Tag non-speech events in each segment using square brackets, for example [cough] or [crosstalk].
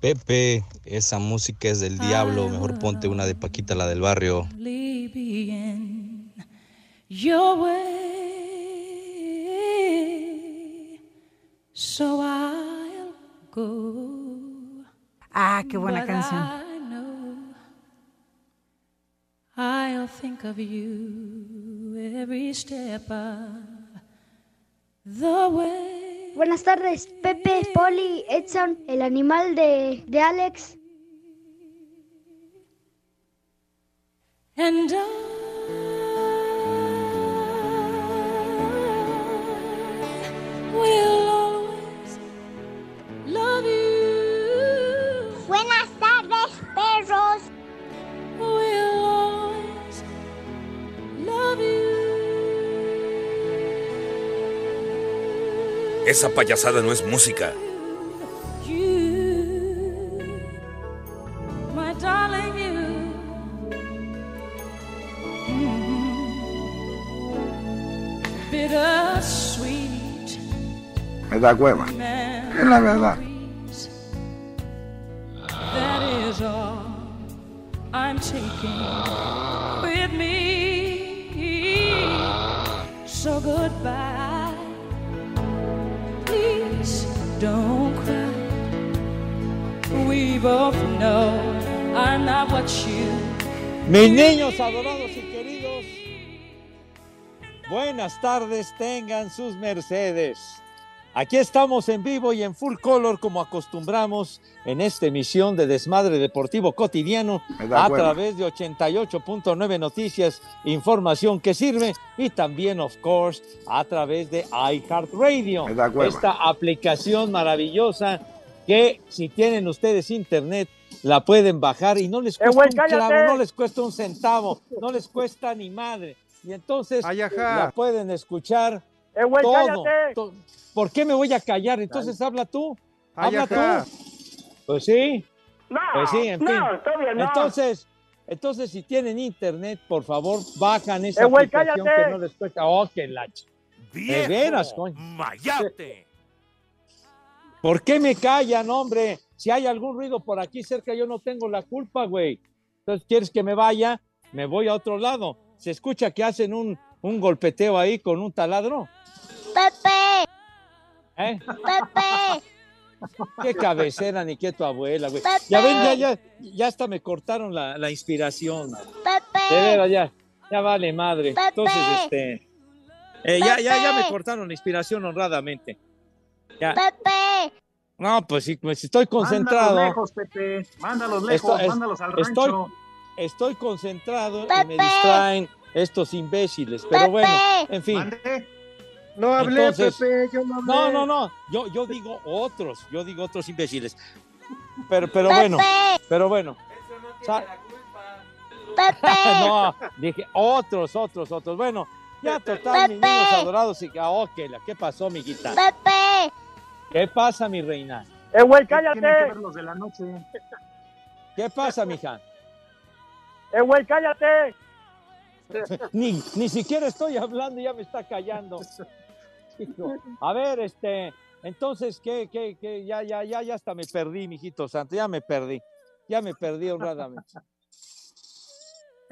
Pepe, esa música es del diablo. Mejor ponte una de Paquita, la del barrio. Be in your way, so I'll go. Ah, qué buena But canción. I know I'll think of you every step of the way. Buenas tardes, Pepe, Poli, Edson, el animal de, de Alex. And Esa payasada no es música. You, my darling, you. Bittersweet Me da cueva. Es la verdad. memories. That don't cry. We both know I'm not what you. Mis niños adorados y queridos, buenas tardes, tengan sus mercedes. Aquí estamos en vivo y en full color como acostumbramos en esta emisión de Desmadre Deportivo Cotidiano a través de 88.9 Noticias, información que sirve y también, of course, a través de iHeartRadio. Esta aplicación maravillosa que si tienen ustedes internet la pueden bajar y no les cuesta güey, un clavo, no les cuesta un centavo, no les cuesta ni madre. Y entonces la pueden escuchar ¡Eh, güey, todo. cállate! to- ¿Por qué me voy a callar? Entonces habla tú. Habla tú. Pues sí. No, Pues sí, en no, fin. está bien, no. Entonces, entonces si tienen internet, por favor, bajan esa Eh, güey, aplicación cállate. que no les cuesta. Oh, que la De veras, coño. Mayate. ¿Por qué me callan, hombre? Si hay algún ruido por aquí cerca, yo no tengo la culpa, güey. Entonces, ¿quieres que me vaya? Me voy a otro lado. ¿Se escucha que hacen un, un golpeteo ahí con un taladro? Pepe, ¿Eh? Pepe, [laughs] Qué cabecera ni qué tu abuela, güey. Pepe. Ya ven, ya, ya, ya hasta me cortaron la, la inspiración. De Pepe, veras, ya, ya vale madre. Pepe. Entonces, este. eh, ya, ya, ya me cortaron la inspiración honradamente. Ya. Pepe. No, pues sí, pues estoy concentrado. Mándalos lejos, Pepe. Mándalos lejos, Esto es- mándalos al estoy, rancho. estoy concentrado y Pepe. me distraen estos imbéciles. Pero Pepe. bueno, en fin. Mande. No hablé, Entonces- Pepe, yo no hablé. No, no, no. Yo, yo digo otros, yo digo otros imbéciles. Pero, pero Pepe. bueno, pero bueno. Sa- Pepe. [laughs] no, dije otros, otros, otros. Bueno, ya total, mis niños adorados. Y, ah, ok, la- ¿qué pasó, mijita? Pepe. ¿Qué pasa, mi reina? Eh, güey, que cállate. ver los de la noche. ¿Qué pasa, mija? Eh, güey, cállate. [laughs] Ni, ni siquiera estoy hablando y ya me está callando. [laughs] A ver, este, entonces, ¿qué, qué, qué? Ya, ya, ya, ya hasta me perdí, mijito santo, ya me perdí. Ya me perdí honradamente. [laughs]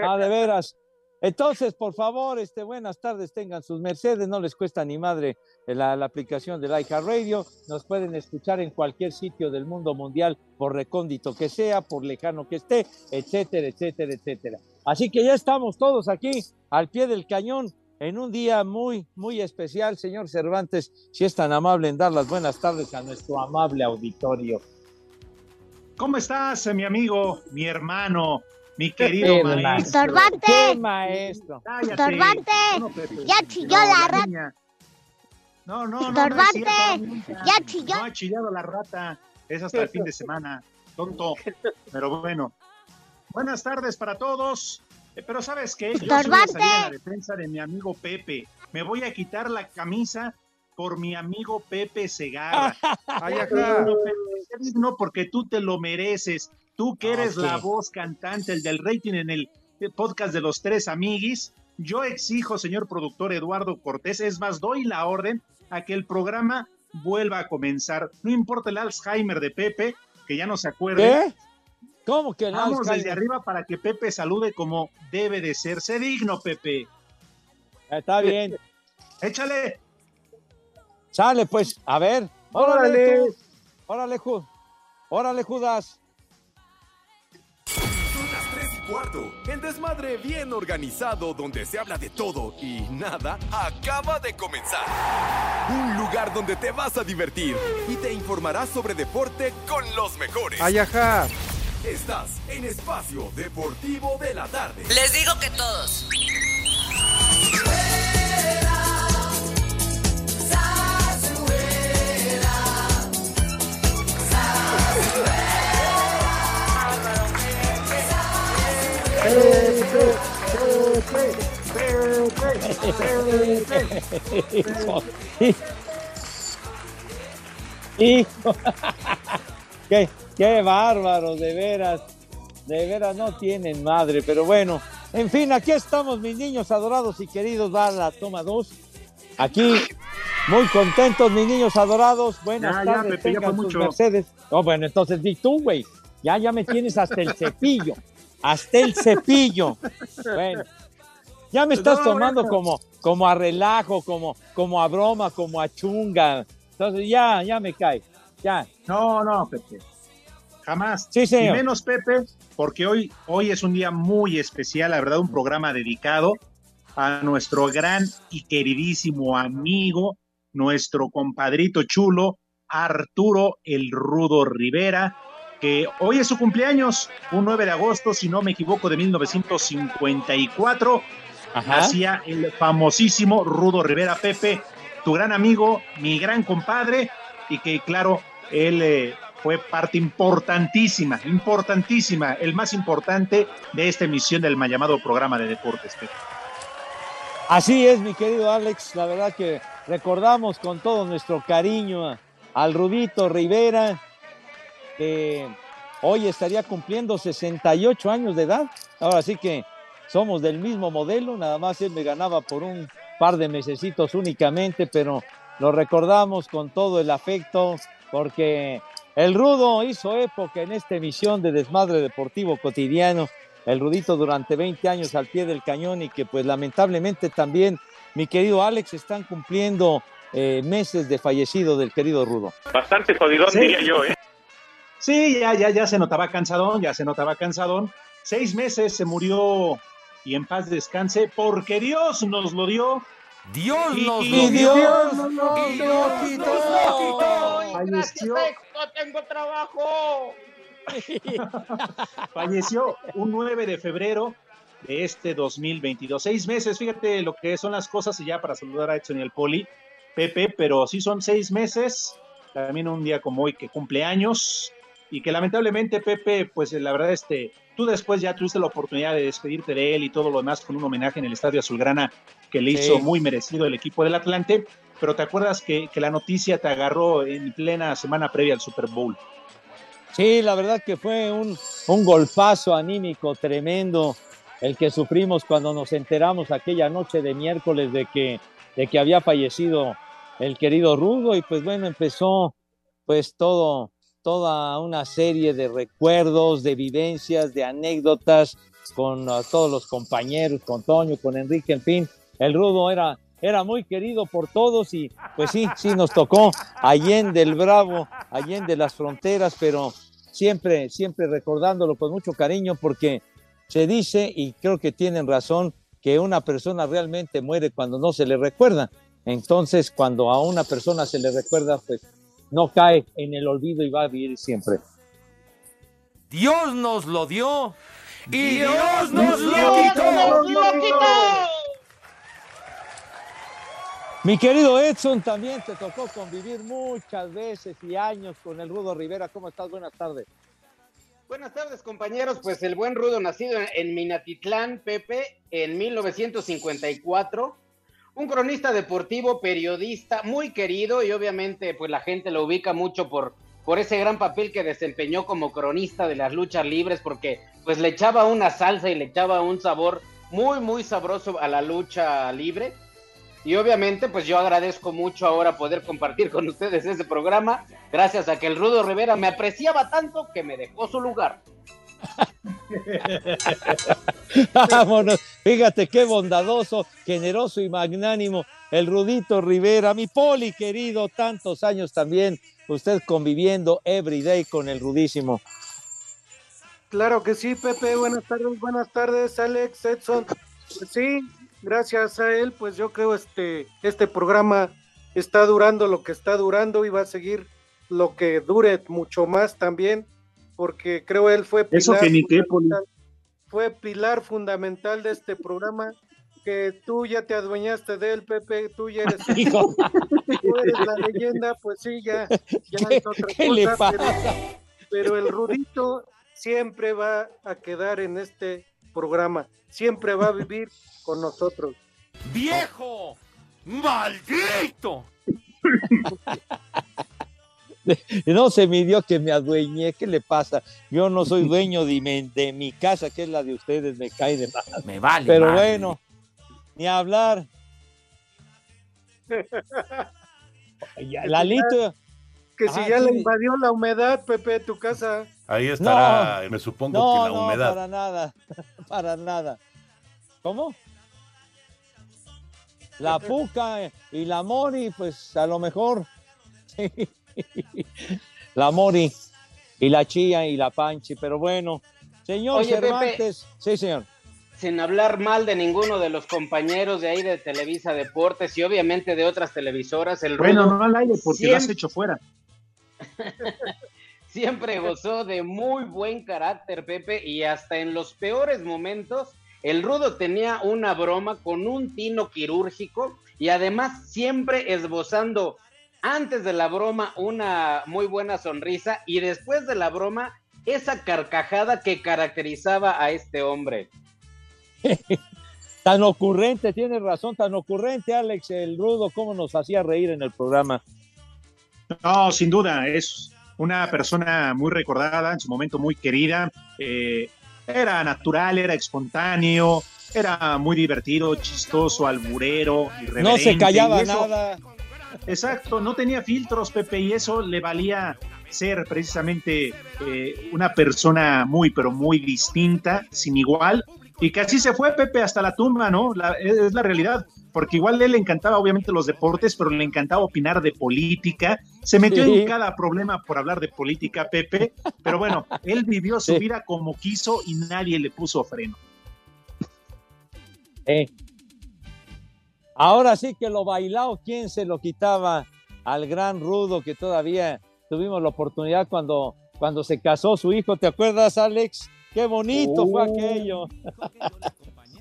Ah, de veras. Entonces, por favor, este, buenas tardes, tengan sus mercedes, no les cuesta ni madre la, la aplicación de Radio. Nos pueden escuchar en cualquier sitio del mundo mundial, por recóndito que sea, por lejano que esté, etcétera, etcétera, etcétera. Así que ya estamos todos aquí al pie del cañón en un día muy, muy especial. Señor Cervantes, si es tan amable en dar las buenas tardes a nuestro amable auditorio. ¿Cómo estás, mi amigo, mi hermano, mi querido Eh, maestro? Estorbante. ¿Qué maestro? Pepe. Ya chilló la rata. No, no, no. no es Estorbante. cierto, nunca. Ya chilló. No ha chillado la rata. Es hasta el fin de semana. Tonto. Pero bueno. Buenas tardes para todos. Eh, Pero ¿sabes qué? Yo sí voy a Estorbante. salir en la defensa de mi amigo Pepe. Me voy a quitar la camisa por mi amigo Pepe Segarra. [laughs] Ay, Pepe, digno porque tú te lo mereces. Tú que eres Ok. la voz cantante, el del rating en el podcast de los tres amiguis. Yo exijo, señor productor Eduardo Cortés, es más, doy la orden a que el programa vuelva a comenzar. No importa el Alzheimer de Pepe, que ya no se acuerde. ¿Qué? ¿Cómo que no? Vamos desde arriba para que Pepe salude como debe de ser. Sé digno, Pepe. Está bien. Échale. Sale, pues, a ver. Órale, Órale. tú. órale, Ju- órale, Judas. Son las 3 y cuarto. El desmadre bien organizado donde se habla de todo y nada acaba de comenzar. Un lugar donde te vas a divertir y te informarás sobre deporte con los mejores. Ay, ajá. Estás en Espacio Deportivo de la Tarde. Les digo que todos. Hijo. Hijo. [laughs] qué, qué bárbaro, de veras. De veras no tienen madre, pero bueno. En fin, aquí estamos, mis niños adorados y queridos. Va la toma dos. Aquí, muy contentos, mis niños adorados. Buenas Ya, tardes, ya tengan sus mucho. mercedes. No, bueno, entonces di tú, güey. Ya, ya me tienes hasta el cepillo. Hasta el cepillo. Bueno. Ya me estás No, tomando como, como a relajo, como, como a broma, como a chunga. Entonces ya, ya me cae. Ya. No, no, Pepe. Jamás. Sí, señor. Y menos Pepe, porque hoy, hoy es un día muy especial, la verdad, un programa dedicado a nuestro gran y queridísimo amigo, nuestro compadrito chulo, Arturo el Rudo Rivera, que hoy es su cumpleaños, un 9 de agosto, si no me equivoco, de 1954. Ajá. Nacía el famosísimo Rudo Rivera Pepe, tu gran amigo, mi gran compadre, y que claro, él eh, fue parte importantísima, importantísima, el más importante de esta emisión del mal llamado programa de deportes. Así es, mi querido Alex. La verdad que recordamos con todo nuestro cariño al Rudito Rivera, que hoy estaría cumpliendo 68 años de edad. Ahora sí que somos del mismo modelo, nada más él me ganaba por un par de mesecitos únicamente, pero lo recordamos con todo el afecto porque el Rudo hizo época en esta emisión de Desmadre Deportivo Cotidiano el Rudito durante 20 años al pie del cañón y que pues lamentablemente también, mi querido Alex, están cumpliendo eh, meses de fallecido del querido Rudo. Bastante jodidón, Sí. diría yo, ¿eh? Sí, ya, ya, ya se notaba cansadón, ya se notaba cansadón. Seis meses se murió y en paz descanse, porque Dios nos lo dio. Dios nos Y Dios nos lo Falleció, no tengo trabajo. [laughs] falleció un 9 de febrero de este 2022. Seis meses, fíjate lo que son las cosas y ya para saludar a Edson y el Poli, Pepe, pero sí son seis meses, también un día como hoy que cumple años y que lamentablemente Pepe, pues la verdad este, tú después ya tuviste la oportunidad de despedirte de él y todo lo demás con un homenaje en el Estadio Azulgrana que le Sí. hizo muy merecido el equipo del Atlante, pero te acuerdas que, que la noticia te agarró en plena semana previa al Super Bowl. Sí, la verdad que fue un, un golpazo anímico tremendo el que sufrimos cuando nos enteramos aquella noche de miércoles de que, de que había fallecido el querido Rudo y pues bueno, empezó pues todo, toda una serie de recuerdos, de vivencias, de anécdotas con uh, todos los compañeros, con Toño, con Enrique, en fin. El Rudo era era muy querido por todos y pues sí, sí nos tocó Allende el Bravo, Allende las fronteras, pero siempre, siempre recordándolo con mucho cariño porque se dice, y creo que tienen razón, que una persona realmente muere cuando no se le recuerda. Entonces, cuando a una persona se le recuerda, pues no cae en el olvido y va a vivir siempre. Dios nos lo dio y Dios Dios nos lo Dios quitó. nos lo quitó. Mi querido Edson, también te tocó convivir muchas veces y años con el Rudo Rivera. ¿Cómo estás? Buenas tardes. Buenas tardes, compañeros. Pues el buen Rudo, nacido en Minatitlán, Pepe, en 1954. Un cronista deportivo, periodista, muy querido y obviamente pues la gente lo ubica mucho por, por ese gran papel que desempeñó como cronista de las luchas libres porque pues le echaba una salsa y le echaba un sabor muy, muy sabroso a la lucha libre. Y obviamente, pues yo agradezco mucho ahora poder compartir con ustedes ese programa, gracias a que el Rudo Rivera me apreciaba tanto que me dejó su lugar. [laughs] Vámonos. Fíjate qué bondadoso, generoso y magnánimo el Rudito Rivera. Mi poli querido, tantos años también, usted conviviendo every day con el Rudísimo. Claro que sí, Pepe. Buenas tardes, buenas tardes, Alex, Edson. Pues sí, gracias a él, pues yo creo este este programa está durando lo que está durando y va a seguir lo que dure mucho más también, porque creo él fue Eso que ni qué, fundamental- fue pilar fundamental de este programa. Que tú ya te adueñaste de él, Pepe, tú ya eres, [laughs] tú eres la leyenda, pues sí, ya, ya ¿Qué- es otra qué le pero- pasa? pero el Rudito siempre va a quedar en este programa, siempre va a vivir con nosotros. ¡Viejo! ¡Maldito! [laughs] [laughs] No se midió que me adueñé. ¿Qué le pasa? Yo no soy [laughs] dueño de mi, de mi casa, que es la de ustedes. Me cae de más. Me vale. Pero madre. bueno, ni hablar. [laughs] Lalito. Que si Ah, ya sí. le invadió la humedad, Pepe, tu casa. Ahí estará, me supongo No, que la no, humedad. para nada, para nada. ¿Cómo? La Puca y la Mori, pues a lo mejor. Sí. [laughs] La Mori y la Chía y la Panchi, pero bueno. Señor Oye, Pepe. Cervantes. Sí, señor. Sin hablar mal de ninguno de los compañeros de ahí de Televisa Deportes y obviamente de otras televisoras, el Bueno, Rudo no al aire porque lo has hecho fuera. [laughs] siempre gozó de muy buen carácter, Pepe, y hasta en los peores momentos, el Rudo tenía una broma con un tino quirúrgico y además siempre esbozando antes de la broma una muy buena sonrisa y después de la broma esa carcajada que caracterizaba a este hombre. [laughs] Tan ocurrente, tienes razón, tan ocurrente, Alex, el rudo, cómo nos hacía reír en el programa. No, sin duda, es una persona muy recordada, en su momento muy querida. eh, era natural, era espontáneo, era muy divertido, chistoso, alburero, irreverente. No se callaba y eso- nada. Exacto, no tenía filtros, Pepe, y eso le valía ser precisamente eh, una persona muy, pero muy distinta, sin igual, y que así se fue, Pepe, hasta la tumba, ¿no? La- es, la realidad, porque igual a él le encantaba obviamente los deportes, pero le encantaba opinar de política, se metió Sí. en cada problema por hablar de política, Pepe, pero bueno, él vivió su Sí. vida como quiso y nadie le puso freno. Eh. Ahora sí que lo bailado, ¿quién se lo quitaba al gran rudo que todavía tuvimos la oportunidad cuando, cuando se casó su hijo? ¿Te acuerdas, Alex? Qué bonito fue Uh. aquello.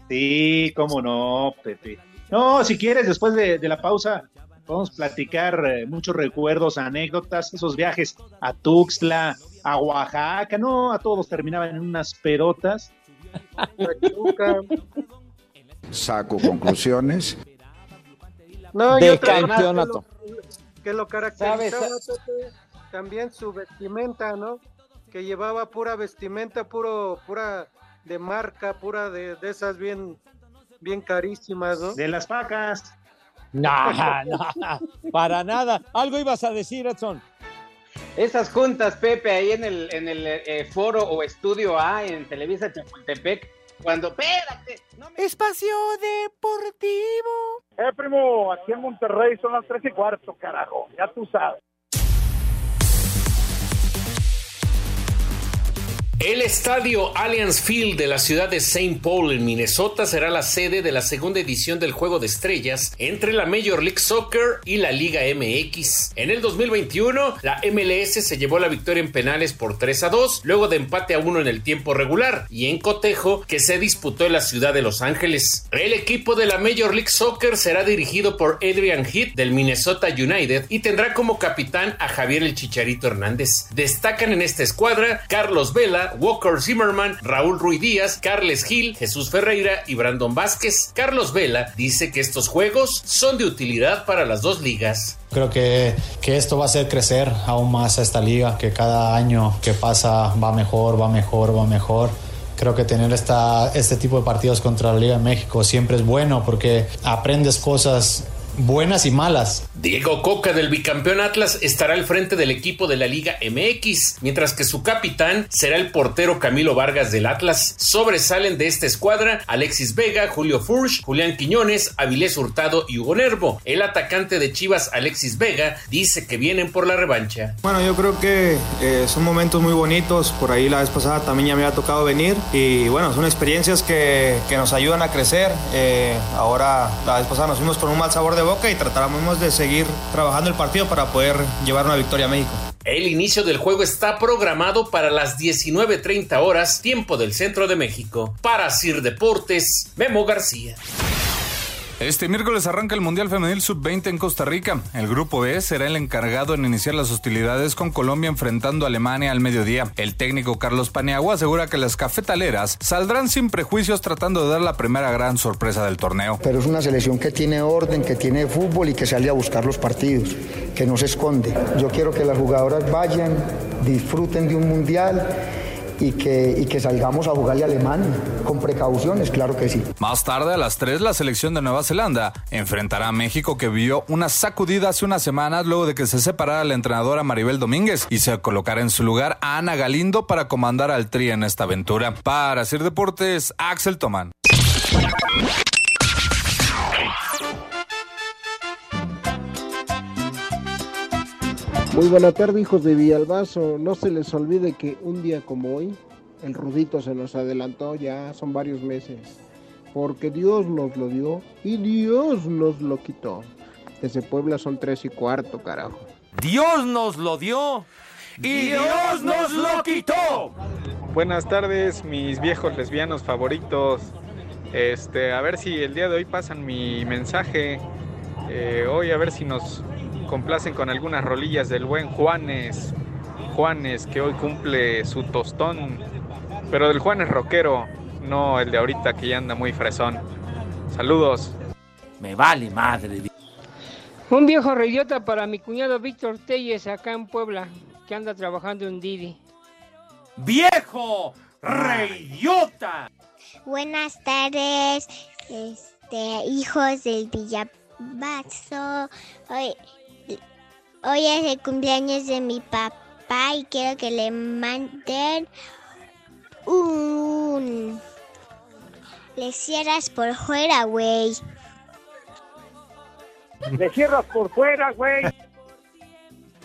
Sí, cómo no, Pepe. No, si quieres, después de, de la pausa, podemos platicar eh, muchos recuerdos, anécdotas, esos viajes a Tuxtla, a Oaxaca, no, a todos terminaban en unas pedotas. [laughs] Saco conclusiones. No, De campeonato. Que lo, que también su vestimenta, ¿no? Que llevaba pura vestimenta, puro, pura de marca, pura de, de esas bien, bien carísimas, ¿no? De las pacas. [laughs] No, no, para nada. Algo ibas a decir, Edson. Esas juntas, Pepe, ahí en el, en el eh, foro o estudio A en Televisa Chapultepec, cuando, espérate, Espacio Deportivo. Eh, primo, aquí en Monterrey son las tres y cuarto, carajo. Ya tú sabes. El estadio Allianz Field de la ciudad de St. Paul en Minnesota será la sede de la segunda edición del Juego de Estrellas entre la Major League Soccer y la Liga MX. En el 2021, la MLS se llevó la victoria en penales por 3 a 2, luego de empate a 1 en el tiempo regular y en cotejo que se disputó en la ciudad de Los Ángeles. El equipo de la Major League Soccer será dirigido por Adrian Heath del Minnesota United y tendrá como capitán a Javier el Chicharito Hernández. Destacan en esta escuadra Carlos Vela, Walker Zimmerman, Raúl Ruiz Díaz, Carles Gil, Jesús Ferreira y Brandon Vázquez. Carlos Vela dice que estos juegos son de utilidad para las dos ligas. Creo que, que, esto va a hacer crecer aún más a esta liga, que cada año que pasa va mejor, va mejor, va mejor. Creo que tener esta, este tipo de partidos contra la Liga de México siempre es bueno porque aprendes cosas buenas y malas. Diego Coca del bicampeón Atlas estará al frente del equipo de la Liga MX, mientras que su capitán será el portero Camilo Vargas del Atlas. Sobresalen de esta escuadra Alexis Vega, Julio Furch, Julián Quiñones, Avilés Hurtado y Hugo Nervo. El atacante de Chivas, Alexis Vega, dice que vienen por la revancha. Bueno, yo creo que eh, son momentos muy bonitos. Por ahí la vez pasada también ya me había tocado venir. Y bueno, son experiencias que, que nos ayudan a crecer. Eh, ahora, la vez pasada nos fuimos con un mal sabor de boca y tratamos de seguir trabajando el partido para poder llevar una victoria a México. El inicio del juego está programado para las 19.30 horas, tiempo del centro de México. Para Sir Deportes, Memo García. Este miércoles arranca el Mundial Femenil Sub-20 en Costa Rica. El grupo B será el encargado en iniciar las hostilidades con Colombia enfrentando a Alemania al mediodía. El técnico Carlos Paniagua asegura que las cafetaleras saldrán sin prejuicios tratando de dar la primera gran sorpresa del torneo. Pero es una selección que tiene orden, que tiene fútbol y que sale a buscar los partidos, que no se esconde. Yo quiero que las jugadoras vayan, disfruten de un mundial y que, y que salgamos a jugarle a Alemania con precauciones, claro que sí. Más tarde, a las 3, la selección de Nueva Zelanda enfrentará a México que vio una sacudida hace unas semanas luego de que se separara la entrenadora Maribel Domínguez y se colocara en su lugar a Ana Galindo para comandar al Tri en esta aventura. Para hacer deportes, Axel Tomán. Muy buena tarde, hijos de Villalbazo. No se les olvide que un día como hoy, el Rudito se nos adelantó, ya son varios meses. Porque Dios nos lo dio y Dios nos lo quitó. Desde Puebla son tres y cuarto, carajo. Dios nos lo dio y Dios nos lo quitó. Buenas tardes, mis viejos lesbianos favoritos. Este, a ver si el día de hoy pasan mi mensaje. Eh, hoy a ver si nos complacen con algunas rolillas del buen Juanes. Juanes que hoy cumple su tostón, pero del Juanes rockero, no el de ahorita que ya anda muy fresón. Saludos. Me vale madre. Un viejo reyota para mi cuñado Víctor Telles acá en Puebla, que anda trabajando en Didi. ¡Viejo reyota! Buenas tardes, este, hijos del Villabazo. Hoy, Hoy es el cumpleaños de mi papá y quiero que le manden un... Le cierras por fuera, güey. Le cierras por fuera, güey.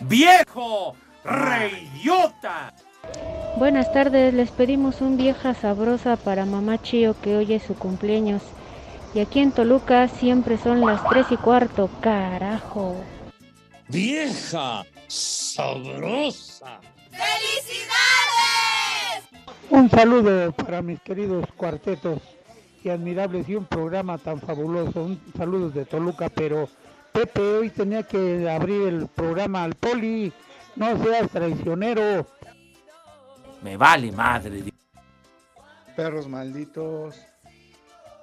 ¡Viejo reyota! Buenas tardes, les pedimos un vieja sabrosa para mamá Chío que hoy es su cumpleaños. Y aquí en Toluca siempre son las tres y cuarto, carajo vieja sabrosa. ¡Felicidades! Un saludo para mis queridos cuartetos y admirables y un programa tan fabuloso. Un saludo de Toluca, pero Pepe hoy tenía que abrir el programa al poli. No seas traicionero. Me vale madre. Perros malditos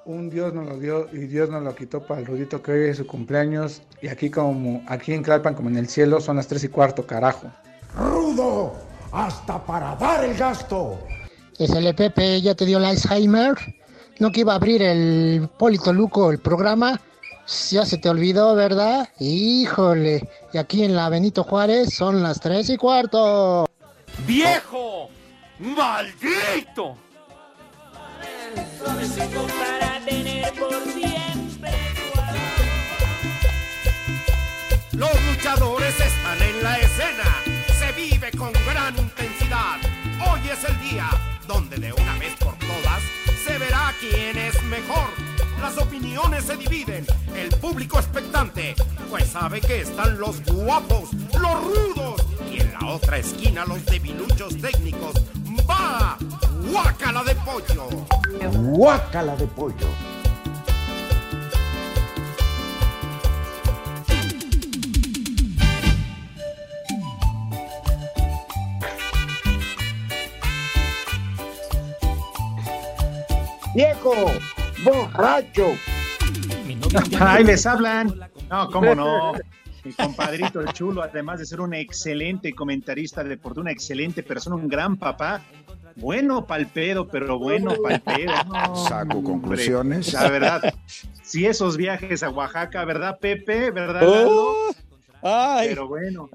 un Dios nos lo dio y Dios nos lo quitó para el Rudito que hoy es su cumpleaños. Y aquí como aquí en Clalpan como en el cielo son las tres y cuarto, carajo. Rudo, hasta para dar el gasto. el Pepe ya te dio el Alzheimer. No que iba a abrir el Polito Luco el programa. Ya se te olvidó, ¿verdad? Híjole. Y aquí en la Benito Juárez son las tres y cuarto. ¡Viejo! ¡Maldito! Los luchadores están en la escena. Se vive con gran intensidad. Hoy es el día donde de una vez por todas se verá quién es mejor. Las opiniones se dividen, el público expectante, pues sabe que están los guapos, los rudos y en la otra esquina los debiluchos técnicos. ¡Va! ¡Guácala de pollo! Guácala de pollo. Viejo, borracho. Ay, les hablan. No, cómo no. [laughs] Mi compadrito el chulo, además de ser un excelente comentarista de deporte, una excelente persona, un gran papá. Bueno palpedo, pero bueno palpedo. [laughs] No, Saco hombre. conclusiones. La verdad, si esos viajes a Oaxaca, ¿verdad, Pepe? ¿Verdad? Oh, ay. Pero bueno.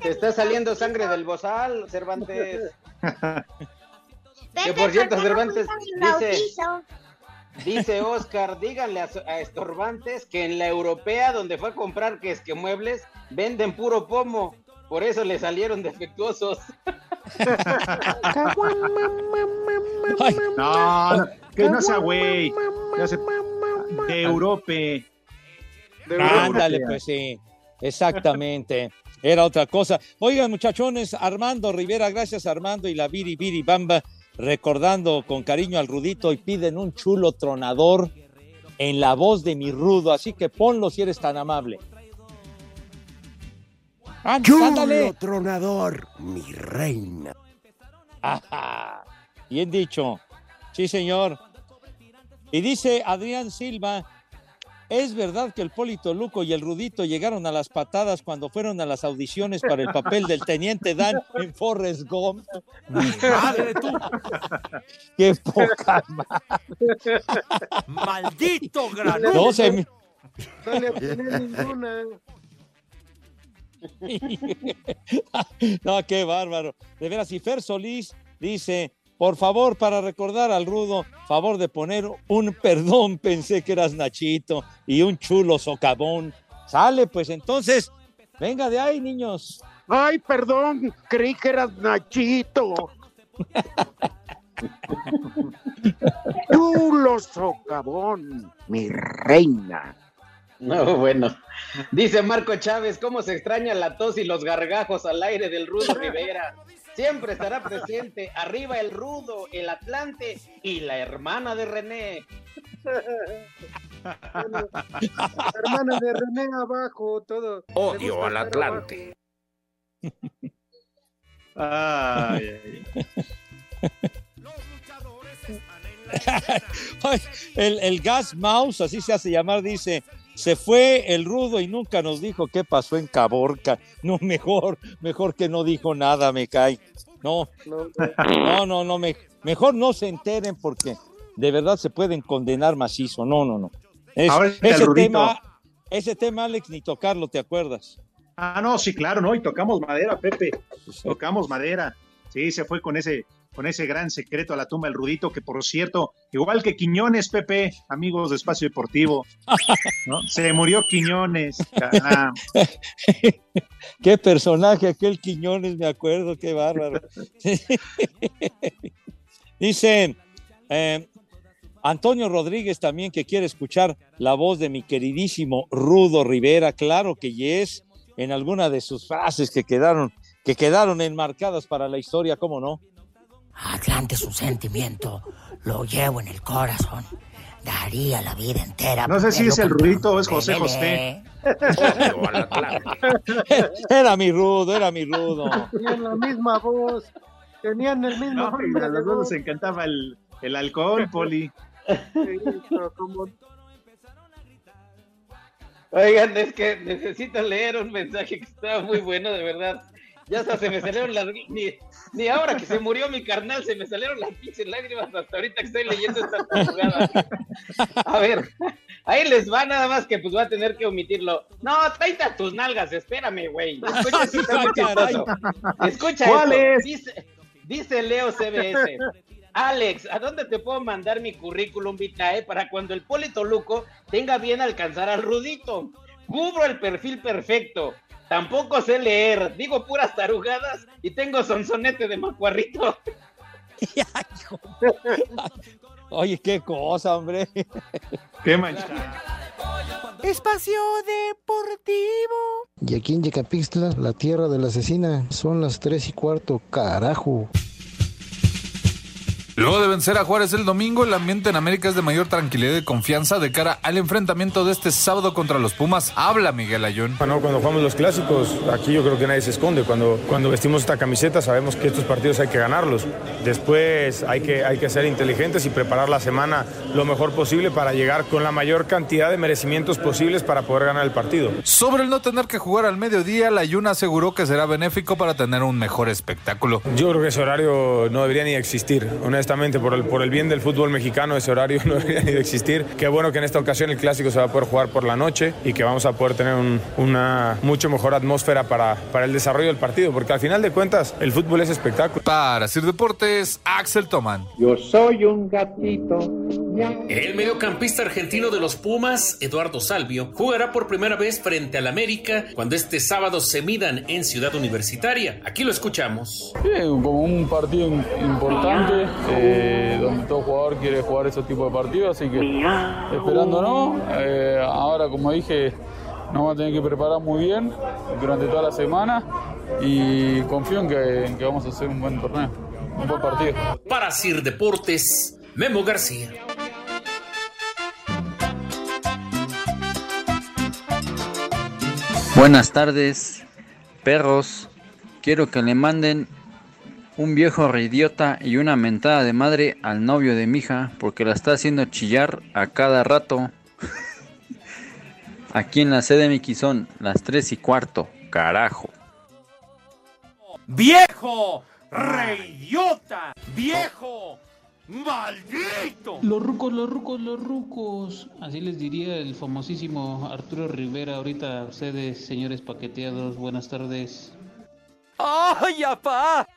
Te está saliendo sangre del bozal, Cervantes. Que por cierto, ¿por qué no Cervantes dice, dice Oscar, díganle a, a Estorbantes que en la europea donde fue a comprar que es que muebles venden puro pomo, por eso le salieron defectuosos. No, no, que no sea güey. Ya se- De Europe. Ándale, pues sí, exactamente. Era otra cosa. Oigan, muchachones, Armando Rivera, gracias Armando y la Viri Viri Bamba, recordando con cariño al Rudito y piden un chulo tronador en la voz de mi Rudo, así que ponlo si eres tan amable. Chulo tronador, mi reina. Ajá. Bien dicho. Sí, señor. Y dice Adrián Silva, ¿es verdad que el Polito Luco y el Rudito llegaron a las patadas cuando fueron a las audiciones para el papel del Teniente Dan en Forrest Gump? Madre tú. ¡Qué poca madre! Maldito granudo. No se me- No le ninguna. [laughs] no, qué bárbaro. De veras, y Fer Solís dice, por favor, para recordar al Rudo, favor de poner un perdón, [laughs] pensé que eras Nachito, y un chulo socavón. Sale, pues entonces, venga de ahí, niños. Ay, perdón, creí que eras Nachito. [laughs] Chulo socavón, mi reina. No, bueno. Dice Marco Chávez, ¿cómo se extraña la tos y los gargajos al aire del Rudo Rivera? Siempre estará presente. Arriba el Rudo, el Atlante y la hermana de René. Hermana de René abajo, todo. Odio al Atlante. Ay, ay, [laughs] Ay, el, el gas mouse, así se hace llamar, dice, se fue el rudo y nunca nos dijo qué pasó en Caborca. No, mejor, mejor que no dijo nada, me cae. No, no, no, no, me- mejor no se enteren porque de verdad se pueden condenar macizo. No, no, no. Es- ese Rudito. tema, ese tema, Alex, ni tocarlo, ¿te acuerdas? Ah, no, sí, claro, no, y tocamos madera, Pepe. Tocamos madera. Sí, se fue con ese, con ese gran secreto a la tumba del Rudito, que por cierto, igual que Quiñones, Pepe, amigos de Espacio Deportivo, [laughs] ¿no? Se murió Quiñones. caramba. [laughs] Qué personaje aquel Quiñones, me acuerdo, qué bárbaro. [laughs] Dice eh, Antonio Rodríguez también que quiere escuchar la voz de mi queridísimo Rudo Rivera, claro que yes, en alguna de sus frases que quedaron, que quedaron enmarcadas para la historia, ¿cómo no? Atlante es un sentimiento, lo llevo en el corazón. Daría la vida entera. No sé si es el. Rudito o es José. José. [laughs] Era mi Rudo, era mi Rudo. Tenían la misma voz. Tenían el mismo No, y timbre a los dos les encantaba el, el alcohol, Poli. Oigan, es que necesito leer un mensaje que estaba muy bueno, de verdad. Ya hasta se me salieron las... Ni, ni ahora que se murió mi carnal, se me salieron las pinches lágrimas hasta ahorita que estoy leyendo esta jugada. A ver, ahí les va nada más que pues va a tener que omitirlo. No, tráete a tus nalgas, espérame, güey. Escucha. Escucha ¿Cuál esto. es? Dice, dice Leo CBS. Alex, ¿a dónde te puedo mandar mi currículum vitae para cuando el Polito Luco tenga bien alcanzar al Rudito? Cubro el perfil perfecto. Tampoco sé leer, digo puras tarugadas y tengo sonsonete de macuarrito. [laughs] Oye, qué cosa, hombre. Qué manchada. Espacio Deportivo. Y aquí en Yecapixtla, la tierra de la asesina, son las tres y cuarto, carajo. Luego de vencer a Juárez el domingo, el ambiente en América es de mayor tranquilidad y confianza de cara al enfrentamiento de este sábado contra los Pumas. Habla Miguel Ayón. Bueno, cuando jugamos los clásicos, aquí yo creo que nadie se esconde. Cuando, cuando vestimos esta camiseta sabemos que estos partidos hay que ganarlos. Después hay que, hay que ser inteligentes y preparar la semana lo mejor posible para llegar con la mayor cantidad de merecimientos posibles para poder ganar el partido. Sobre el no tener que jugar al mediodía, la Ayun aseguró que será benéfico para tener un mejor espectáculo. Yo creo que ese horario no debería ni existir. Honestamente, por el, por el bien del fútbol mexicano, ese horario [laughs] no debería ni de existir. Qué bueno que en esta ocasión el clásico se va a poder jugar por la noche y que vamos a poder tener un- una mucho mejor atmósfera para, para el desarrollo del partido, porque al final de cuentas el fútbol es espectáculo. Para Sir Deportes, Axel Toman. Yo soy un gatito. El mediocampista argentino de los Pumas, Eduardo Salvio, jugará por primera vez frente al América cuando este sábado se midan en Ciudad Universitaria. Aquí lo escuchamos. Sí, como un partido im- importante, eh, donde todo jugador quiere jugar ese tipo de partidos, así que esperándonos. eh, ahora, como dije, nos vamos a tener que preparar muy bien durante toda la semana y confío en que, en que vamos a hacer un buen torneo, un buen partido. Para Sir Deportes, Memo García. Buenas tardes, perros. Quiero que le manden un viejo reidiota y una mentada de madre al novio de mi hija porque la está haciendo chillar a cada rato. [laughs] Aquí en la sede Miki son las 3 y cuarto, carajo. ¡Viejo! ¡Reyota! ¡Viejo! ¡Maldito! Los rucos, los rucos, los rucos. Así les diría el famosísimo Arturo Rivera ahorita a ustedes, señores paqueteados. Buenas tardes. ¡Ay, apá!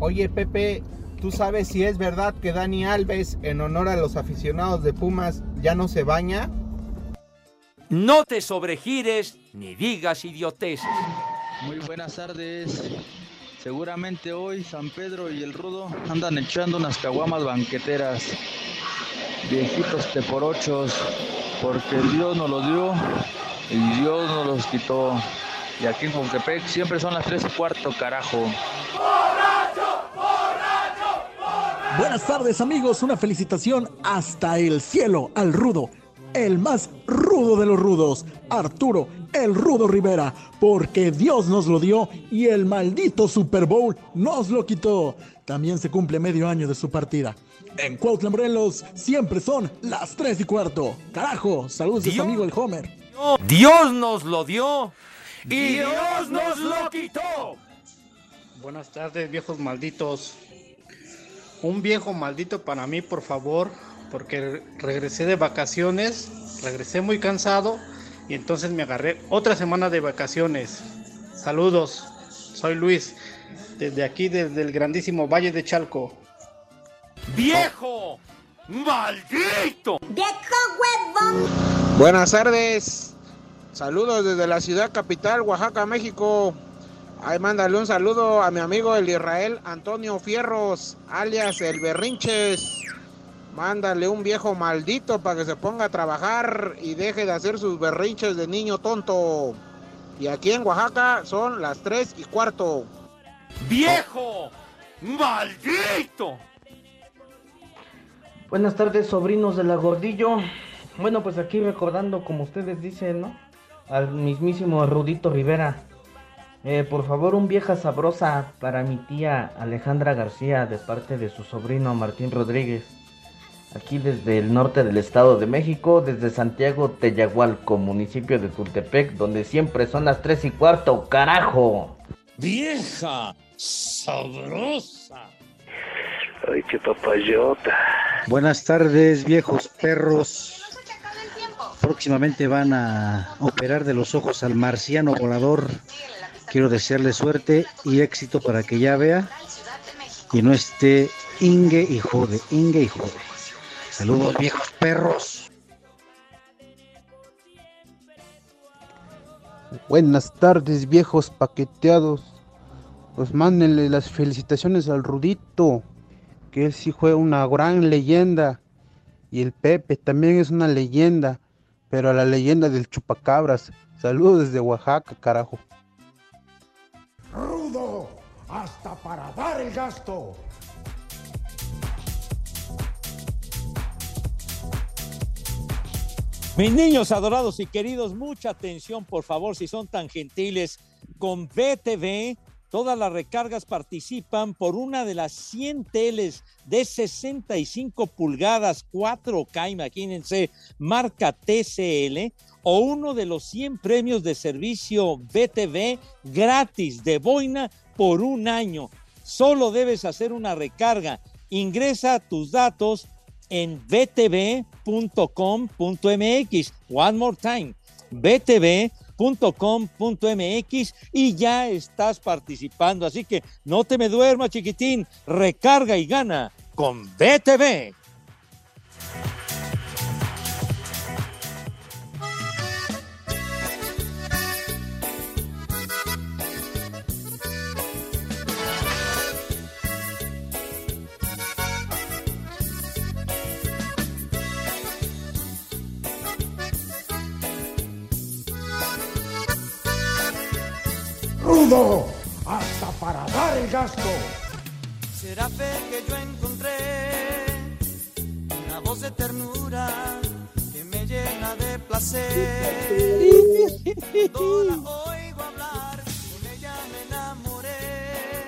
Oye, Pepe, ¿tú sabes si es verdad que Dani Alves, en honor a los aficionados de Pumas, ya no se baña? No te sobregires ni digas idioteces. Muy buenas tardes. Seguramente hoy San Pedro y el Rudo andan echando unas caguamas banqueteras. Viejitos teporochos, porque Dios nos los dio y Dios nos los quitó. Y aquí en Jonquepec siempre son las 3 y cuarto, carajo. Buenas tardes amigos, una felicitación hasta el cielo al rudo, el más rudo de los rudos, Arturo, el rudo Rivera, porque Dios nos lo dio y el maldito Super Bowl nos lo quitó. También se cumple medio año de su partida. En Cuautla, Morelos, siempre son las 3 y cuarto. Carajo, saludos de su amigo el Homer. Dios nos lo dio y Dios nos lo quitó. Buenas tardes, viejos malditos. Un viejo maldito para mí, por favor, porque regresé de vacaciones, regresé muy cansado y entonces me agarré otra semana de vacaciones. Saludos, soy Luis, desde aquí, desde el grandísimo Valle de Chalco. ¡Viejo! ¡Maldito! Buenas tardes. Saludos desde la ciudad capital, Oaxaca, México. Ahí mándale un saludo a mi amigo el Israel Antonio Fierros, alias el Berrinches. Mándale un viejo maldito para que se ponga a trabajar y deje de hacer sus berrinches de niño tonto. Y aquí en Oaxaca son las 3 y cuarto. ¡Viejo! ¡Maldito! Buenas tardes, sobrinos de la Gordillo. Bueno, pues aquí recordando, como ustedes dicen, ¿no? Al mismísimo Rudito Rivera. Eh, por favor, un vieja sabrosa para mi tía Alejandra García de parte de su sobrino Martín Rodríguez. Aquí desde el norte del Estado de México, desde Santiago Teyahualco, municipio de Tultepec, donde siempre son las 3 y cuarto, carajo. Vieja sabrosa. Ay, qué papayota. Buenas tardes, viejos perros. Próximamente van a operar de los ojos al marciano volador. Quiero desearle suerte y éxito para que ya vea y no esté Inge y Jode, Inge y Jode. Saludos viejos perros. Buenas tardes, viejos paqueteados. Pues mándenle las felicitaciones al Rudito, que él sí fue una gran leyenda. Y el Pepe también es una leyenda, pero a la leyenda del chupacabras. Saludos desde Oaxaca, carajo. Rudo, hasta para dar el gasto. Mis niños adorados y queridos, mucha atención, por favor, si son tan gentiles. Con BTV, todas las recargas participan por una de las 100 teles de 65 pulgadas 4K, imagínense, marca TCL, o uno de los 100 premios de servicio BTV gratis de boina por un año. Solo debes hacer una recarga. Ingresa tus datos en btv.com.mx. One more time, btv.com.mx y ya estás participando. Así que no te me duermas, chiquitín. Recarga y gana con BTV. Rudo, hasta para dar el gasto. Será fe que yo encontré una voz de ternura que me llena de placer. Cuando la oigo hablar, con ella me enamoré.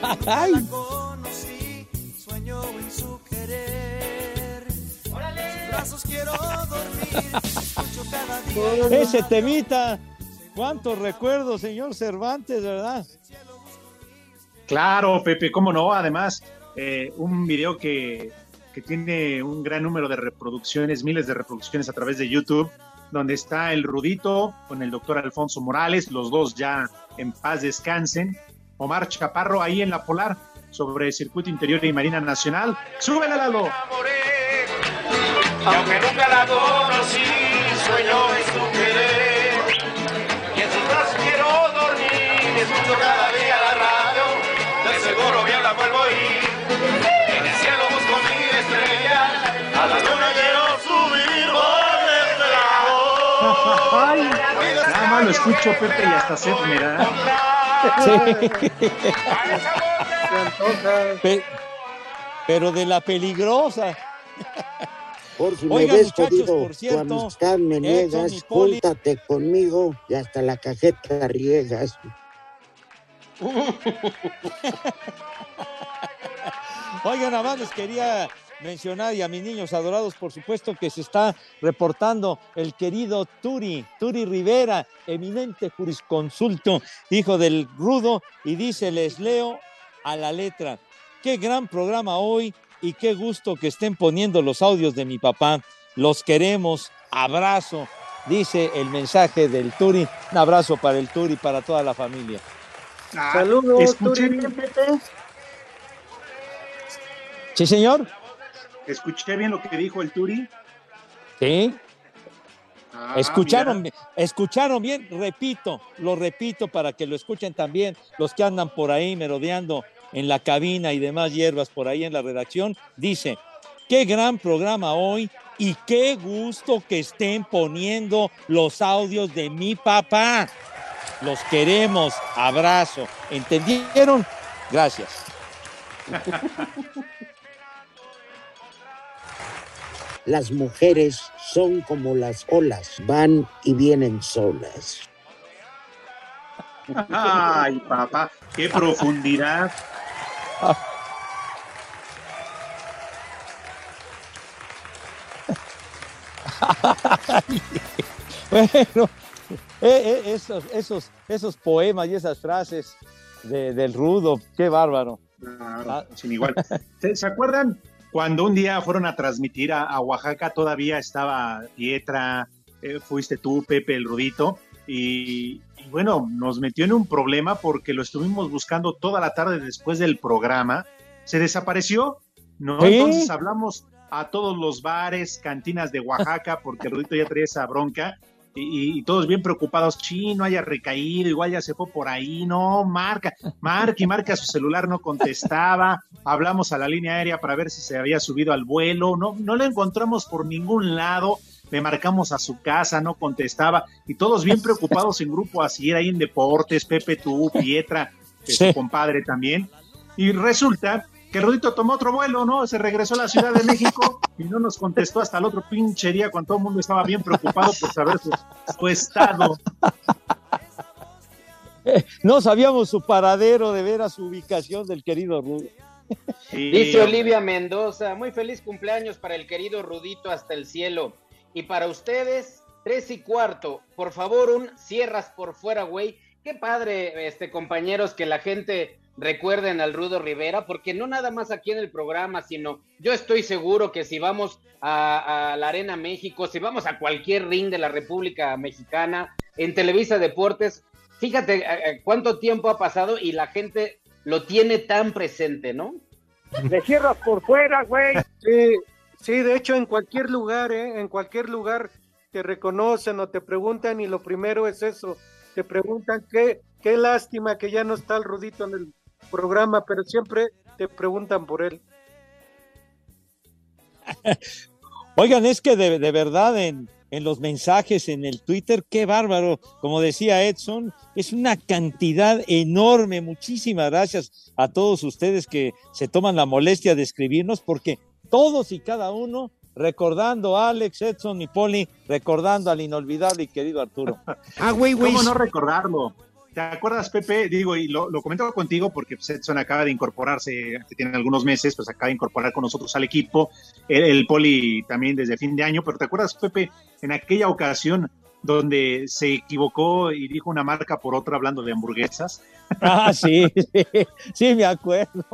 Nunca la conocí, sueño en su querer. Sus brazos quiero dormir, escucho cada día. Ese temita. ¿Cuántos recuerdos, señor Cervantes, verdad? Claro, Pepe, cómo no. Además, eh, un video que, que tiene un gran número de reproducciones, miles de reproducciones a través de YouTube, donde está el Rudito con el doctor Alfonso Morales, los dos ya en paz descansen. Omar Chaparro ahí en la Polar sobre circuito interior y Marina Nacional. ¡Súbele, Lalo! Y aunque nunca la conocí, escucho cada día la radio, de seguro bien la vuelvo a oír. En el cielo busco mi estrella, a la luna quiero subir por este Nada más lo escucho, Pepe, y hasta sed me da. [laughs] Pe- pero de la peligrosa. Por si me Oigan, ves muchachos, jodido, por tu cierto, me niegas, y Poli- júntate conmigo y hasta la cajeta riegas. [laughs] Oigan, nada más les quería mencionar y a mis niños adorados, por supuesto, que se está reportando el querido Turi, Turi Rivera, eminente jurisconsulto, hijo del Rudo, y dice, les leo a la letra. Qué gran programa hoy y qué gusto que estén poniendo los audios de mi papá. Los queremos. Abrazo, dice el mensaje del Turi. Un abrazo para el Turi, para toda la familia. Ah, Saludos, Turi. Sí, señor. Escuché bien lo que dijo el Turi. Sí. Ah, escucharon, mira. escucharon bien, repito, lo repito para que lo escuchen también los que andan por ahí merodeando en la cabina y demás hierbas por ahí en la redacción. Dice, qué gran programa hoy y qué gusto que estén poniendo los audios de mi papá. Los queremos, abrazo. ¿Entendieron? Gracias. Las mujeres son como las olas, van y vienen solas. Ay, papá, qué profundidad. [laughs] Bueno, [laughs] eh, eh, esos, esos, esos poemas y esas frases de- del rudo, qué bárbaro. Claro, sin igual. ¿Se, se acuerdan cuando un día fueron a transmitir a, a Oaxaca? Todavía estaba Pietra, eh, fuiste tú, Pepe, el Rudito, y, y bueno, nos metió en un problema porque lo estuvimos buscando toda la tarde después del programa se desapareció, ¿no? Sí. Entonces hablamos a todos los bares, cantinas de Oaxaca, porque el Rudito ya traía esa bronca, y, y todos bien preocupados, sí, no haya recaído, igual ya se fue por ahí, no, marca, marca y marca su celular, no contestaba, hablamos a la línea aérea para ver si se había subido al vuelo, no, no lo encontramos por ningún lado, le marcamos a su casa, no contestaba, y todos bien preocupados en grupo, así era ahí en deportes, Pepe, tú, Pietra, que Sí. su compadre también, y resulta que Rudito tomó otro vuelo, ¿no? Se regresó a la Ciudad de México y no nos contestó hasta el otro pinche día cuando todo el mundo estaba bien preocupado por saber su, su estado. [laughs] No sabíamos su paradero, de ver a su ubicación del querido Rudo. Dice Olivia Mendoza, muy feliz cumpleaños para el querido Rudito hasta el cielo. Y para ustedes, tres y cuarto, por favor, un cierras por fuera, güey. Qué padre, este compañeros, que la gente recuerden al Rudo Rivera, porque no nada más aquí en el programa, sino yo estoy seguro que si vamos a, a la Arena México, si vamos a cualquier ring de la República Mexicana, en Televisa Deportes, fíjate eh, eh, cuánto tiempo ha pasado y la gente lo tiene tan presente, ¿no? Le cierras por fuera, güey. Sí, sí, de hecho en cualquier lugar, ¿eh? en cualquier lugar te reconocen o te preguntan y lo primero es eso, te preguntan qué, qué lástima que ya no está el Rudito en el programa, pero siempre te preguntan por él. [laughs] Oigan, es que de, de verdad en, en los mensajes, en el Twitter, qué bárbaro. Como decía Edson, es una cantidad enorme. Muchísimas gracias a todos ustedes que se toman la molestia de escribirnos, porque todos y cada uno, recordando a Alex, Edson y Poli, recordando al inolvidable y querido Arturo. [laughs] Ah, güey, güey. ¿Cómo no recordarlo? ¿Te acuerdas, Pepe? Digo, y lo, lo comento contigo porque pues, Edson acaba de incorporarse, tiene algunos meses, pues acaba de incorporar con nosotros al equipo, el, el Poli también desde fin de año, pero ¿te acuerdas, Pepe, en aquella ocasión donde se equivocó y dijo una marca por otra hablando de hamburguesas? Ah, sí, sí, sí, me acuerdo.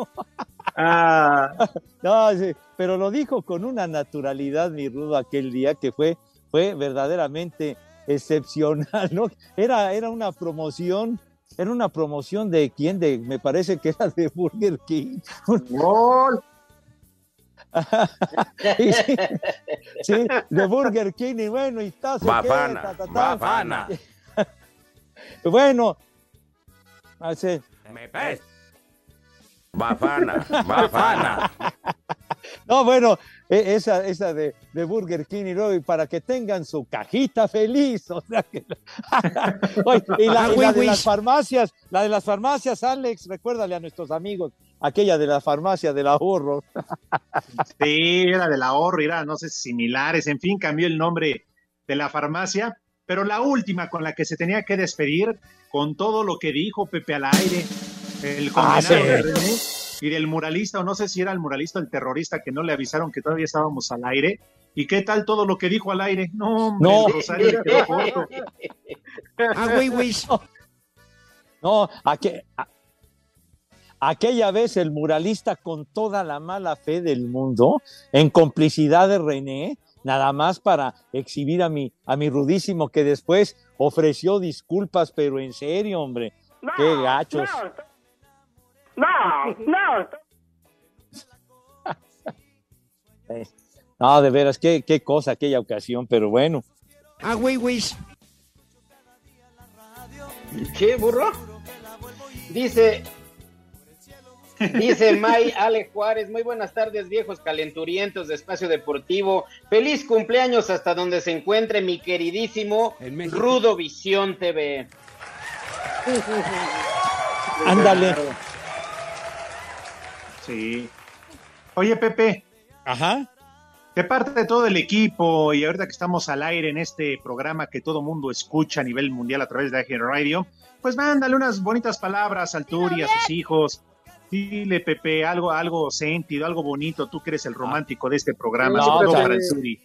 Ah. No, sí, pero lo dijo con una naturalidad, mi rudo, aquel día que fue, fue verdaderamente excepcional, ¿no? Era, era una promoción, era una promoción de quién, de, me parece que era de Burger King. ¡Gol! [laughs] sí, sí, de Burger King, y bueno, y está. Bafana, bafana. [laughs] Bueno, hace. Me ves. Bafana, bafana. [laughs] [laughs] No, bueno, e- esa, esa de, de Burger King y luego para que tengan su cajita feliz. O sea que- [laughs] Oye, y la, Ah, y la de las farmacias, la de las farmacias, Alex, recuérdale a nuestros amigos, aquella de la farmacia del ahorro. [laughs] Sí, era del ahorro, era, no sé, similares, en fin, cambió el nombre de la farmacia, pero la última con la que se tenía que despedir, con todo lo que dijo Pepe al aire, el Ah, condenado sí. de René, y del muralista, o no sé si era el muralista o el terrorista, que no le avisaron que todavía estábamos al aire, y qué tal todo lo que dijo al aire, no, hombre, No. Rosario le quedó corto. Ah, güey, güey. [laughs] No, aquella vez el muralista con toda la mala fe del mundo, en complicidad de René, nada más para exhibir a mi, a mi rudísimo que después ofreció disculpas, pero en serio, hombre, qué gachos. No, no. [laughs] Eh, No, de veras, qué, qué cosa aquella ocasión, pero bueno. Ah, güey, güey. ¿Qué, burro? Dice, dice May Ale Juárez, muy buenas tardes, viejos calenturientos de Espacio Deportivo. Feliz cumpleaños hasta donde se encuentre mi queridísimo Rudo Visión TV. Ándale. Sí. Oye, Pepe. Ajá. De parte de todo el equipo y ahorita que estamos al aire en este programa que todo mundo escucha a nivel mundial a través de AG Radio, pues mándale unas bonitas palabras al Turi, a sus hijos. Dile, Pepe, algo, algo sentido, algo bonito. Tú que eres el romántico de este programa. No, pues, para el eh, Turi.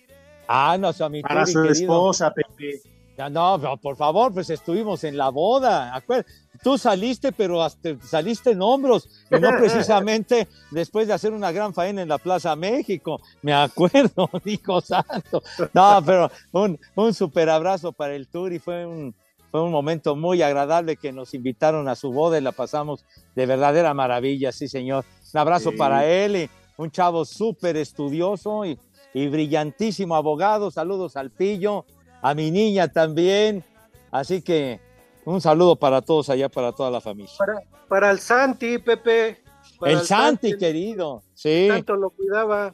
Ah, no, o sea, mi Para Turi su querido. esposa, Pepe. Ya no, no, por favor, pues estuvimos en la boda. acuer- Tú saliste, pero hasta saliste en hombros, y no [laughs] precisamente después de hacer una gran faena en la Plaza México. Me acuerdo, [laughs] hijo santo. No, pero un, un super abrazo para el tour y fue un, fue un momento muy agradable que nos invitaron a su boda y la pasamos de verdadera maravilla, sí, señor. Un abrazo Sí. para él, y un chavo súper estudioso y, y brillantísimo abogado. Saludos al pillo, a mi niña también. Así que un saludo para todos allá, para toda la familia. Para, para el Santi, Pepe. para el Santi, querido. Sí. Tanto lo cuidaba.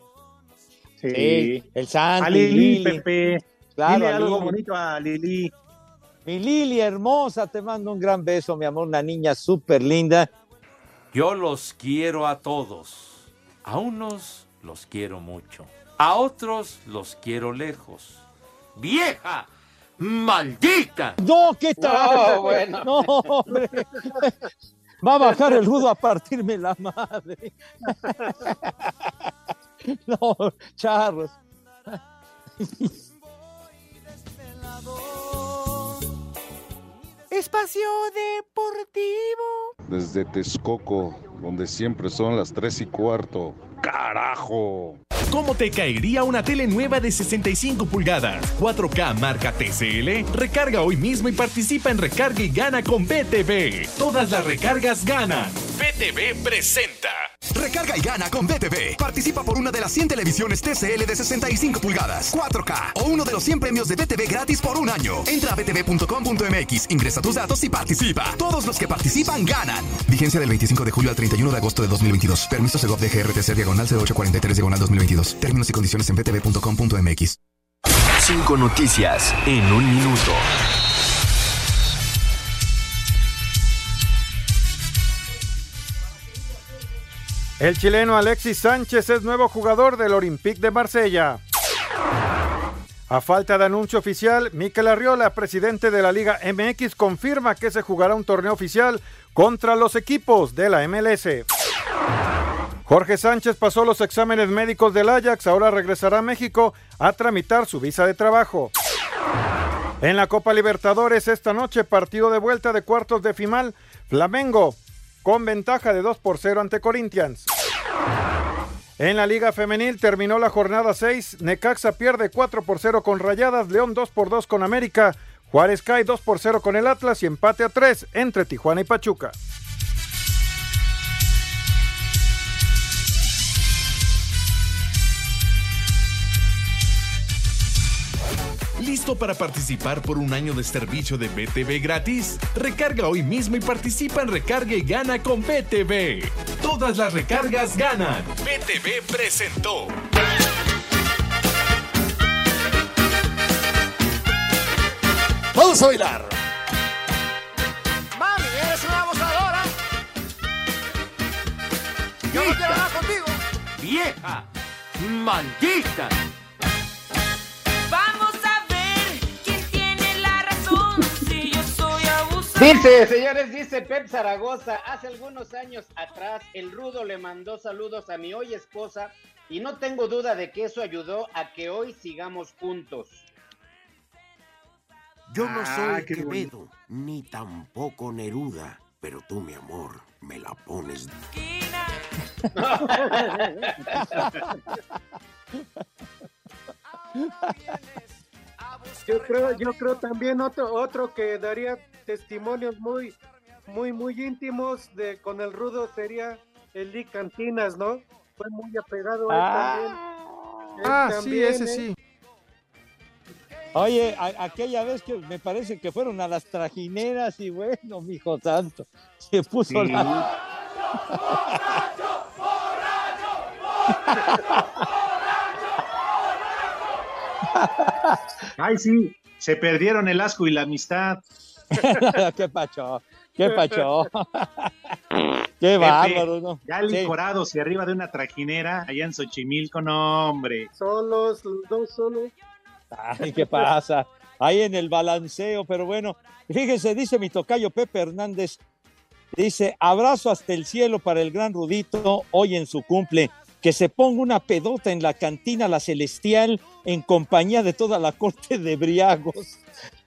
Sí, el Santi. A Lili, Lili. Pepe. Claro, Dile a algo Lili. bonito a Lili. Mi Lili hermosa, te mando un gran beso, mi amor, una niña súper linda. Yo los quiero a todos. A unos los quiero mucho. A otros los quiero lejos. ¡Vieja! ¡Maldita! No, ¿qué tal? No, bueno. No, hombre. Va a bajar el rudo a partirme la madre. [laughs] No, charros. Espacio Deportivo. Desde Texcoco, donde siempre son las 3 y cuarto. ¡Carajo! ¿Cómo te caería una tele nueva de 65 pulgadas? 4K marca TCL. Recarga hoy mismo y participa en Recarga y Gana con BTV. Todas las recargas ganan. BTV presenta. Recarga y gana con BTV. Participa por una de las 100 televisiones TCL de 65 pulgadas, 4K o uno de los 100 premios de BTV gratis por un año. Entra a btv.com.mx, ingresa tus datos y participa. Todos los que participan ganan. Vigencia del 25 de julio al 31 de agosto de 2022. Permiso Segov de GRTC diagonal 0843 diagonal 2022. Términos y condiciones en btv.com.mx. Cinco noticias en un minuto. El chileno Alexis Sánchez es nuevo jugador del Olympique de Marsella. A falta de anuncio oficial, Mikel Arriola, presidente de la Liga MX, confirma que se jugará un torneo oficial contra los equipos de la MLS. Jorge Sánchez pasó los exámenes médicos del Ajax, ahora regresará a México a tramitar su visa de trabajo. En la Copa Libertadores esta noche, partido de vuelta de cuartos de final, Flamengo con ventaja de 2 por 0 ante Corinthians. En la Liga Femenil terminó la jornada 6, Necaxa pierde 4 por 0 con Rayadas, León 2 por 2 con América, Juárez cae 2 por 0 con el Atlas y empate a 3 entre Tijuana y Pachuca. ¿Listo para participar por un año de servicio de BTV gratis? Recarga hoy mismo y participa en Recarga y Gana con BTV. Todas las recargas ganan. BTV presentó. Vamos a bailar. Mami, eres una abusadora. Yo no quiero nada contigo. ¡Vieja! ¡Maldita! Dice, [laughs] señores, dice Pep Zaragoza, hace algunos años atrás el rudo le mandó saludos a mi hoy esposa y no tengo duda de que eso ayudó a que hoy sigamos juntos. Yo no Ah, soy qué Quevedo, ni tampoco Neruda, pero tú, mi amor, me la pones. [laughs] [laughs] Yo creo, yo creo también otro, otro que daría testimonios muy, muy, muy íntimos de con el rudo sería el Lee Cantinas, ¿no? Fue muy apegado a él también. Él Ah, sí, también, ese ¿eh? sí. Oye, a- aquella vez que me parece que fueron a las trajineras y bueno, mijo santo, se puso Sí. la... [laughs] [laughs] [laughs] Ay, sí, se perdieron el asco y la amistad. [laughs] qué pacho, qué pacho. [laughs] qué bárbaro, ¿no? Ya Sí. licorados y arriba de una trajinera allá en Xochimilco, no, hombre. Solos, los dos solos. Ay, ¿qué pasa? Ahí en el balanceo, pero bueno, fíjese, dice mi tocayo Pepe Hernández, dice, abrazo hasta el cielo para el gran Rudito hoy en su cumple, que se ponga una pedota en la cantina La Celestial en compañía de toda la corte de briagos.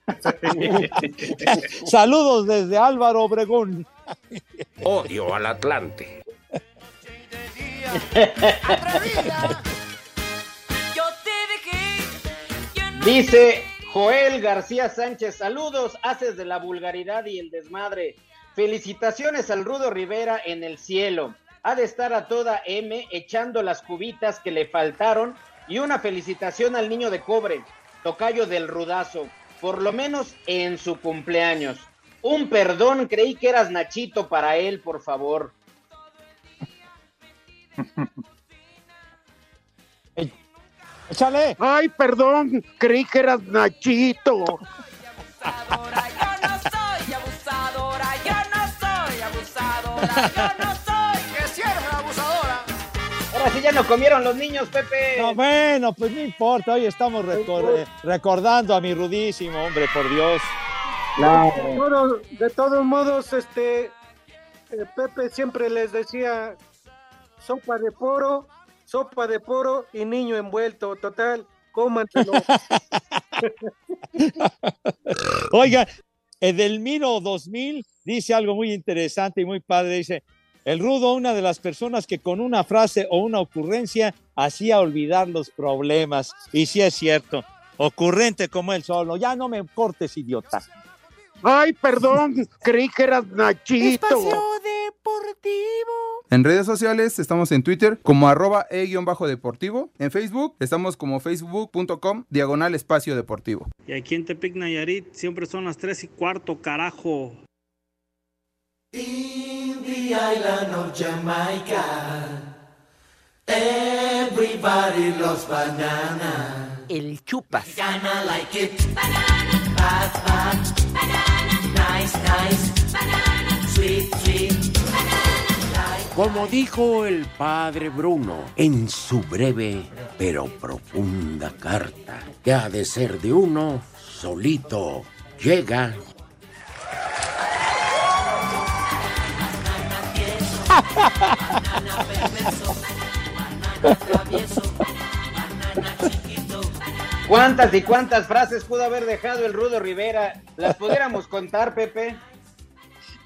[laughs] Saludos desde Álvaro Obregón. Odio al Atlante. Dice Joel García Sánchez, saludos, haces de la vulgaridad y el desmadre. Felicitaciones al Rudo Rivera en el cielo. Ha de estar a toda M echando las cubitas que le faltaron y una felicitación al niño de cobre, tocayo del rudazo, por lo menos en su cumpleaños. Un perdón, creí que eras Nachito para él, por favor. [laughs] Échale. Ay, perdón, creí que eras Nachito. soy abusadora, yo no soy abusadora, yo no soy. [laughs] Ahora sí ya no comieron los niños, Pepe. No, bueno, pues no importa, hoy estamos recor- recordando a mi rudísimo, hombre, por Dios. De, todos- de todos modos, este eh, Pepe siempre les decía sopa de poro, sopa de poro y niño envuelto. Total, cómanselo. [laughs] Oiga, Edelmiro 2000 dice algo muy interesante y muy padre. Dice, el rudo, una de las personas que con una frase o una ocurrencia hacía olvidar los problemas. Y sí es cierto, ocurrente como él solo. Ya no me cortes, idiota. Ay, perdón, creí que eras Nachito. deportivo. En redes sociales estamos en Twitter como arroba e-deportivo. En Facebook estamos como facebook.com diagonal espacio deportivo. Y aquí en Tepic Nayarit siempre son las 3 y cuarto, carajo. In the island of Jamaica, everybody loves banana. El chupas. Banana like it. Banana. Bad, bad. Banana. Nice, nice. Banana. Sweet, sweet. Como dijo el padre Bruno en su breve pero profunda carta, que ha de ser de uno solito, llega ¿Cuántas y cuántas frases pudo haber dejado el Rudo Rivera? ¿Las pudiéramos contar, Pepe?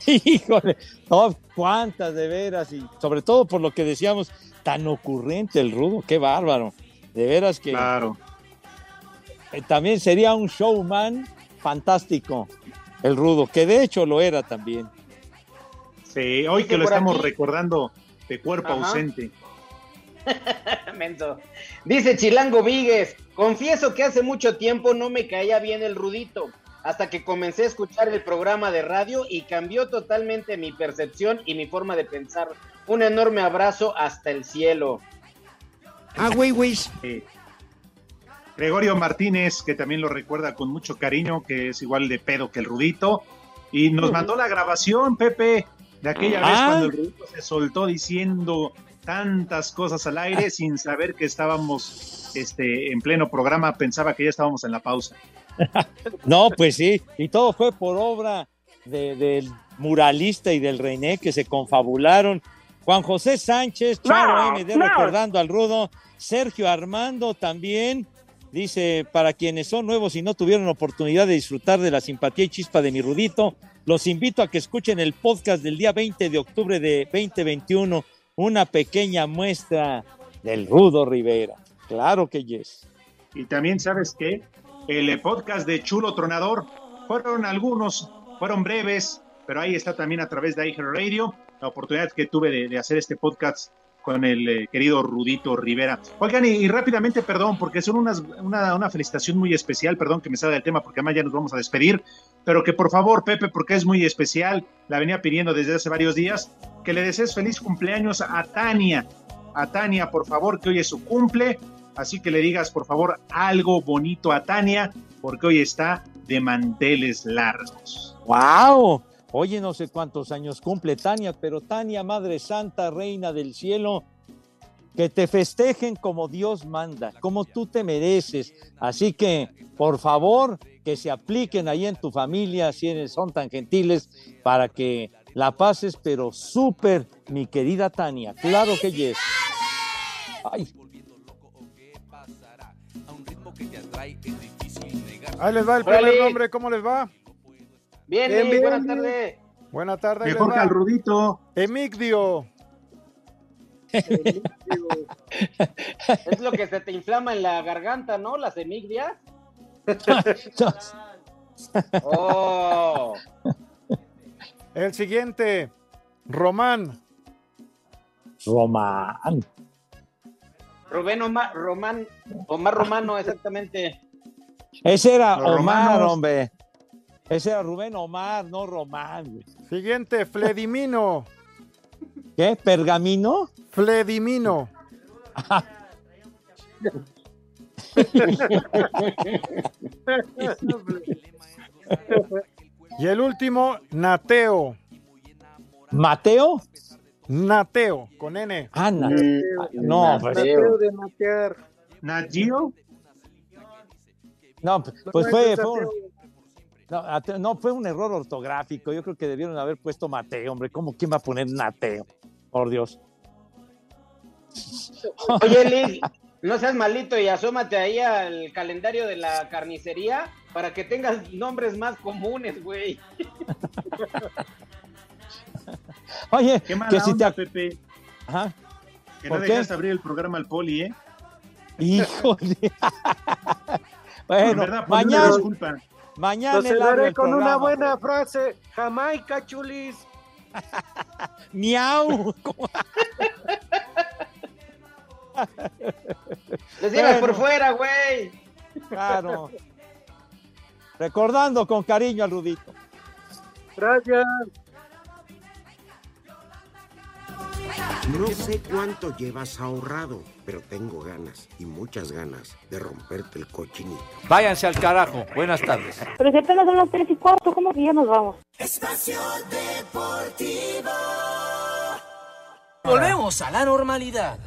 Híjole, no, cuántas de veras, y sobre todo por lo que decíamos, tan ocurrente el rudo, qué bárbaro. De veras que. Claro. Eh, También sería un showman fantástico, el rudo, que de hecho lo era también. Sí, hoy que lo estamos aquí- recordando de cuerpo Ajá. ausente. [laughs] Menso. Dice Chilango Víguez, confieso que hace mucho tiempo no me caía bien el rudito, hasta que comencé a escuchar el programa de radio y cambió totalmente mi percepción y mi forma de pensar. Un enorme abrazo hasta el cielo. Ah, güey, güey. Sí. Gregorio Martínez, que también lo recuerda con mucho cariño, que es igual de pedo que el Rudito, y nos mandó la grabación, Pepe, de aquella vez Ah. cuando el Rudito se soltó diciendo tantas cosas al aire sin saber que estábamos este, en pleno programa, pensaba que ya estábamos en la pausa. [laughs] No, pues sí, y todo fue por obra de- del muralista y del René que se confabularon. Juan José Sánchez, Charo No, MD no. recordando al Rudo, Sergio Armando también, dice, para quienes son nuevos y no tuvieron oportunidad de disfrutar de la simpatía y chispa de mi Rudito, los invito a que escuchen el podcast del día 20 de octubre de 2021, una pequeña muestra del Rudo Rivera. Claro que yes. Y también, ¿sabes qué? El eh, podcast de Chulo Tronador, fueron algunos, fueron breves, pero ahí está también a través de iHeart Radio, la oportunidad que tuve de hacer este podcast con el eh, querido Rudito Rivera. Oigan, y, rápidamente, perdón, porque son unas, una, una felicitación muy especial, perdón que me salga del tema, porque además ya nos vamos a despedir, pero que por favor, Pepe, porque es muy especial, la venía pidiendo desde hace varios días, que le desees feliz cumpleaños a Tania, a Tania, por favor, que hoy es su cumple, así que le digas, por favor, algo bonito a Tania, porque hoy está de manteles largos. ¡Wow! Oye, no sé cuántos años cumple Tania, pero Tania, Madre Santa, Reina del Cielo, que te festejen como Dios manda, como tú te mereces. Así que, por favor, que se apliquen ahí en tu familia, si eres- son tan gentiles, para que la pases, pero súper, mi querida Tania. Claro que yes. Ay, Ahí les va el primer nombre, ¿cómo les va? Bien, Bien, bien, buenas bien. tardes. Buena tarde. ahí Mejor que va. al Rudito. Emigdio. Es lo que se te inflama en la garganta, ¿no? Las semigdias. [laughs] Oh. El siguiente, Román. Román. Rubén Omar, Román, Omar Romano, exactamente. Ese era Los Omar, romanos. hombre. Ese era Rubén Omar, no Román. güey. Siguiente, Fledimino. ¿Qué? ¿Pergamino? Fledimino. [laughs] Y el último, Nateo. ¿Mateo? Nateo, con N. Ah, Na- Mm, no, pues, Mateo de matear. ¿Nagio? no, pues No, fue, fue. No, fue un error ortográfico. Yo creo que debieron haber puesto Mateo, hombre. ¿Cómo quién va a poner Nateo? Por Dios. [laughs] Oye, Liz, no seas malito y asómate ahí al calendario de la carnicería para que tengas nombres más comunes, güey. [laughs] Oye, Qué mala que si te onda, Pepe. Ajá. Que no dejaste abrir el programa al poli, ¿eh? Híjole. [laughs] En bueno, verdad, mañana, disculpa. Mañana Lo el con una buena frase. Jamaica, chulis. [laughs] Miau. Les llevas por Bueno. fuera, güey. Claro. Recordando con cariño al Rudito. Gracias. No sé cuánto llevas ahorrado, pero tengo ganas y muchas ganas de romperte el cochinito. Váyanse al carajo. Buenas tardes. Pero si apenas son las tres y cuarto, ¿cómo que ya nos vamos? Espacio Deportivo. Volvemos a la normalidad.